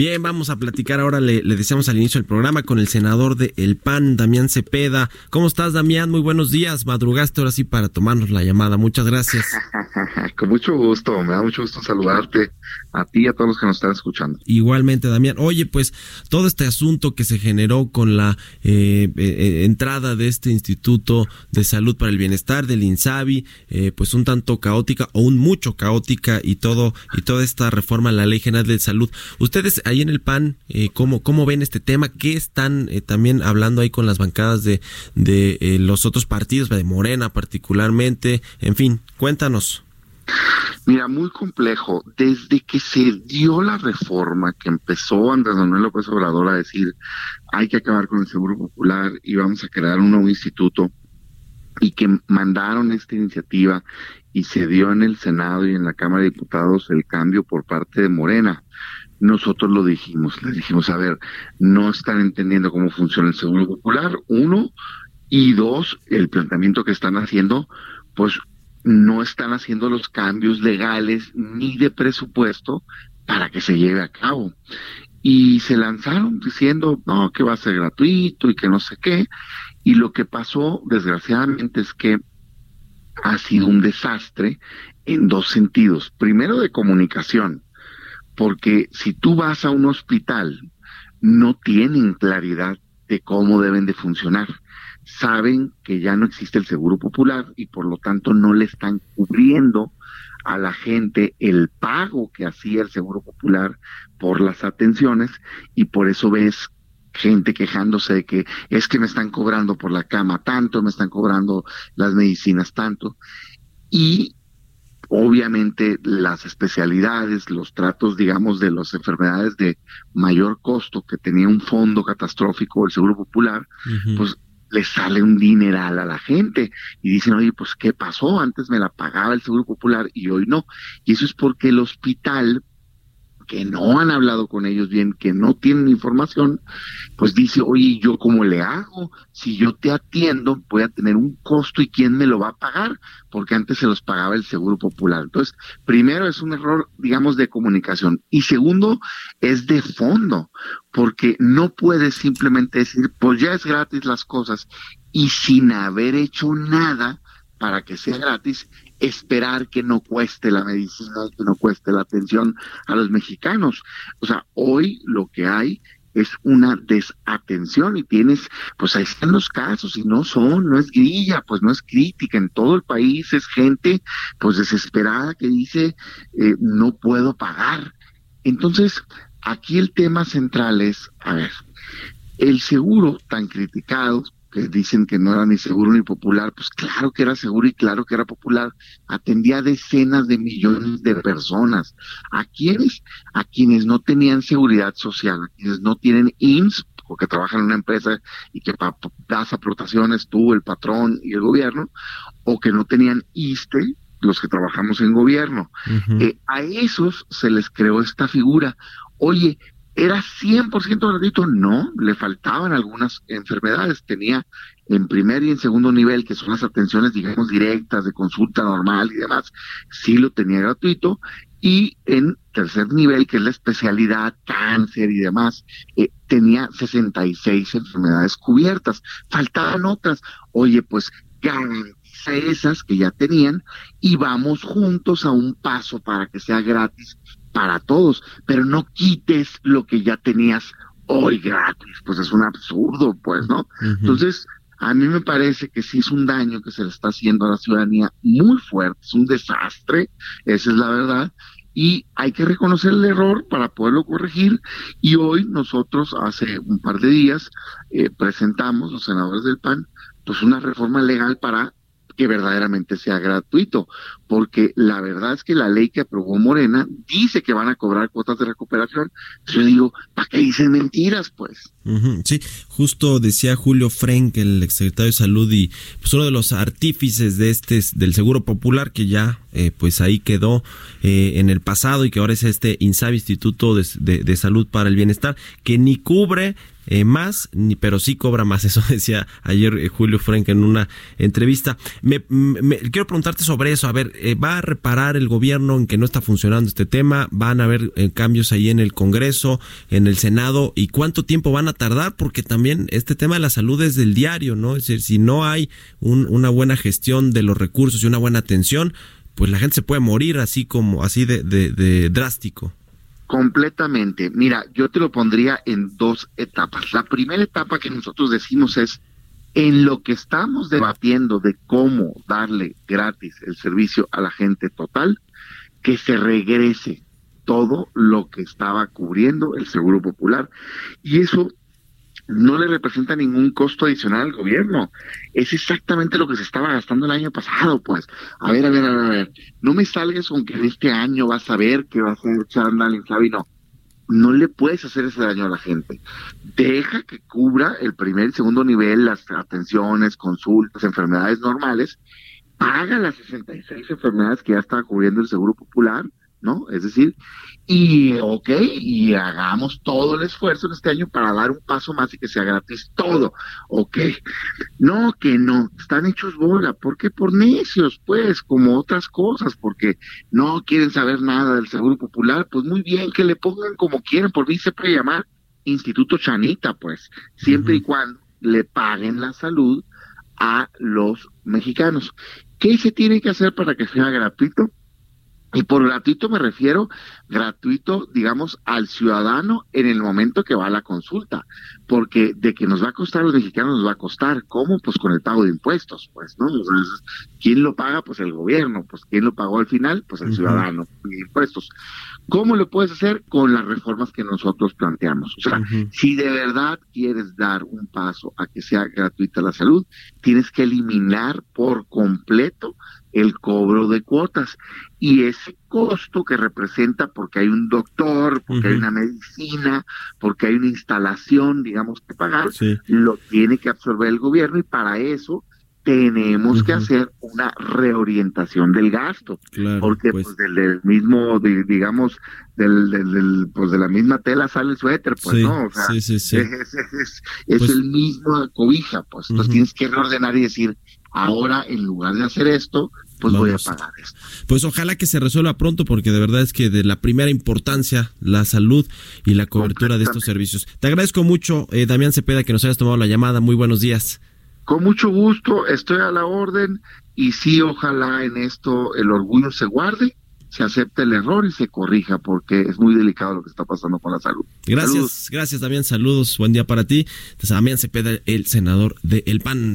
Bien, vamos a platicar ahora, le, le deseamos al inicio del programa con el senador de El PAN, Damián Cepeda. ¿Cómo estás, Damián? Muy buenos días. Madrugaste ahora sí para tomarnos la llamada. Muchas gracias. con mucho gusto, me da mucho gusto saludarte a ti y a todos los que nos están escuchando. Igualmente, Damián. Oye, pues todo este asunto que se generó con la eh, eh, entrada de este Instituto de Salud para el Bienestar del INSABI, eh, pues un tanto caótica o un mucho caótica y todo y toda esta reforma a la Ley General de Salud. Ustedes ahí en el PAN, eh, ¿cómo, ¿cómo ven este tema? ¿Qué están eh, también hablando ahí con las bancadas de, de eh, los otros partidos, de Morena particularmente? En fin, cuéntanos. Mira, muy complejo. Desde que se dio la reforma, que empezó Andrés Manuel López Obrador a decir hay que acabar con el Seguro Popular y vamos a crear un nuevo instituto, y que mandaron esta iniciativa y se dio en el Senado y en la Cámara de Diputados el cambio por parte de Morena nosotros lo dijimos, les dijimos, a ver, no están entendiendo cómo funciona el Seguro Popular, uno, y dos, el planteamiento que están haciendo, pues no están haciendo los cambios legales ni de presupuesto para que se lleve a cabo. Y se lanzaron diciendo, no, que va a ser gratuito y que no sé qué. Y lo que pasó, desgraciadamente, es que ha sido un desastre en dos sentidos. Primero, de comunicación porque si tú vas a un hospital, no tienen claridad de cómo deben de funcionar. Saben que ya no existe el seguro popular y por lo tanto no le están cubriendo a la gente el pago que hacía el seguro popular por las atenciones y por eso ves gente quejándose de que es que me están cobrando por la cama tanto, me están cobrando las medicinas tanto y Obviamente las especialidades, los tratos, digamos, de las enfermedades de mayor costo que tenía un fondo catastrófico el Seguro Popular, pues le sale un dineral a la gente y dicen, oye, pues ¿qué pasó? Antes me la pagaba el Seguro Popular y hoy no. Y eso es porque el hospital que no han hablado con ellos bien, que no tienen información, pues dice, oye, ¿yo cómo le hago? Si yo te atiendo, voy a tener un costo y quién me lo va a pagar, porque antes se los pagaba el Seguro Popular. Entonces, primero es un error, digamos, de comunicación. Y segundo, es de fondo, porque no puedes simplemente decir, pues ya es gratis las cosas, y sin haber hecho nada para que sea gratis, esperar que no cueste la medicina, que no cueste la atención a los mexicanos. O sea, hoy lo que hay es una desatención y tienes, pues ahí están los casos y no son, no es grilla, pues no es crítica, en todo el país es gente pues desesperada que dice eh, no puedo pagar. Entonces, aquí el tema central es, a ver, el seguro tan criticado, que dicen que no era ni seguro ni popular, pues claro que era seguro y claro que era popular, atendía a decenas de millones de personas. ¿A quiénes? A quienes no tenían seguridad social, a quienes no tienen IMSS, porque trabajan en una empresa y que das aportaciones tú, el patrón y el gobierno, o que no tenían ISTE, los que trabajamos en gobierno. Eh, a esos se les creó esta figura. Oye, ¿Era 100% gratuito? No, le faltaban algunas enfermedades. Tenía en primer y en segundo nivel, que son las atenciones, digamos, directas de consulta normal y demás, sí lo tenía gratuito. Y en tercer nivel, que es la especialidad cáncer y demás, eh, tenía 66 enfermedades cubiertas. Faltaban otras. Oye, pues garantiza esas que ya tenían y vamos juntos a un paso para que sea gratis para todos, pero no quites lo que ya tenías hoy gratis, pues es un absurdo, pues, ¿no? Entonces, a mí me parece que sí es un daño que se le está haciendo a la ciudadanía muy fuerte, es un desastre, esa es la verdad, y hay que reconocer el error para poderlo corregir, y hoy nosotros, hace un par de días, eh, presentamos, los senadores del PAN, pues una reforma legal para que verdaderamente sea gratuito, porque la verdad es que la ley que aprobó Morena dice que van a cobrar cuotas de recuperación. Yo digo, ¿para qué dicen mentiras, pues? sí, justo decía Julio Frenk, el exsecretario de Salud y pues uno de los artífices de este del Seguro Popular que ya eh, pues ahí quedó eh, en el pasado y que ahora es este INSABI Instituto de Salud para el Bienestar que ni cubre eh, más, ni, pero sí cobra más. Eso decía ayer eh, Julio Frank en una entrevista. Me, quiero preguntarte sobre eso. A ver, eh, ¿va a reparar el gobierno en que no está funcionando este tema? ¿Van a haber cambios ahí en el Congreso, en el Senado? ¿Y cuánto tiempo van a tardar? Porque también este tema de la salud es del diario, ¿no? Es decir, si no hay una buena gestión de los recursos y una buena atención, pues la gente se puede morir así como, así de drástico. Completamente. Mira, yo te lo pondría en dos etapas. La primera etapa que nosotros decimos es, en lo que estamos debatiendo de cómo darle gratis el servicio a la gente total, que se regrese todo lo que estaba cubriendo el Seguro Popular. Y eso no le representa ningún costo adicional al gobierno. Es exactamente lo que se estaba gastando el año pasado, pues. A ver, a ver, a ver, a ver. No me salgas con que en este año vas a ver que vas a echar en Javi, no. No le puedes hacer ese daño a la gente. Deja que cubra el primer y segundo nivel, las atenciones, consultas, enfermedades normales. Paga las 66 enfermedades que ya estaba cubriendo el Seguro Popular ¿no? Es decir, y ok, y hagamos todo el esfuerzo en este año para dar un paso más y que sea gratis todo, ok. No, que no, están hechos bola, ¿por qué? Por necios, pues, como otras cosas, porque no quieren saber nada del Seguro Popular, pues muy bien, que le pongan como quieran, por mí se puede llamar Instituto Chanita, pues, siempre y cuando le paguen la salud a los mexicanos. ¿Qué se tiene que hacer para que sea gratuito? Y por gratuito me refiero gratuito, digamos, al ciudadano en el momento que va a la consulta, porque de que nos va a costar a los mexicanos nos va a costar, ¿cómo? Pues con el pago de impuestos, pues, ¿no? ¿Quién lo paga? Pues el gobierno, pues ¿quién lo pagó al final? Pues el ciudadano, impuestos. ¿Cómo lo puedes hacer? Con las reformas que nosotros planteamos. O sea, si de verdad quieres dar un paso a que sea gratuita la salud, tienes que eliminar por completo el cobro de cuotas. Y ese costo que representa porque hay un doctor, porque hay una medicina, porque hay una instalación, digamos, que pagar, lo tiene que absorber el gobierno y para eso tenemos que hacer una reorientación del gasto, porque pues, pues del, mismo, digamos, del, del, pues de la misma tela sale el suéter, pues no, o sea, es, es, pues el mismo cobija, pues. Entonces tienes que reordenar y decir, ahora en lugar de hacer esto, pues voy a pagar esto. Pues ojalá que se resuelva pronto porque de verdad es que de la primera importancia la salud y la cobertura de estos servicios. Te agradezco mucho, eh, Damián Cepeda, que nos hayas tomado la llamada. Muy buenos días. Con mucho gusto, estoy a la orden y sí, ojalá en esto el orgullo se guarde, se acepte el error y se corrija porque es muy delicado lo que está pasando con la salud. Gracias, gracias Damián, saludos, buen día para ti. Damián Cepeda, el senador de El PAN.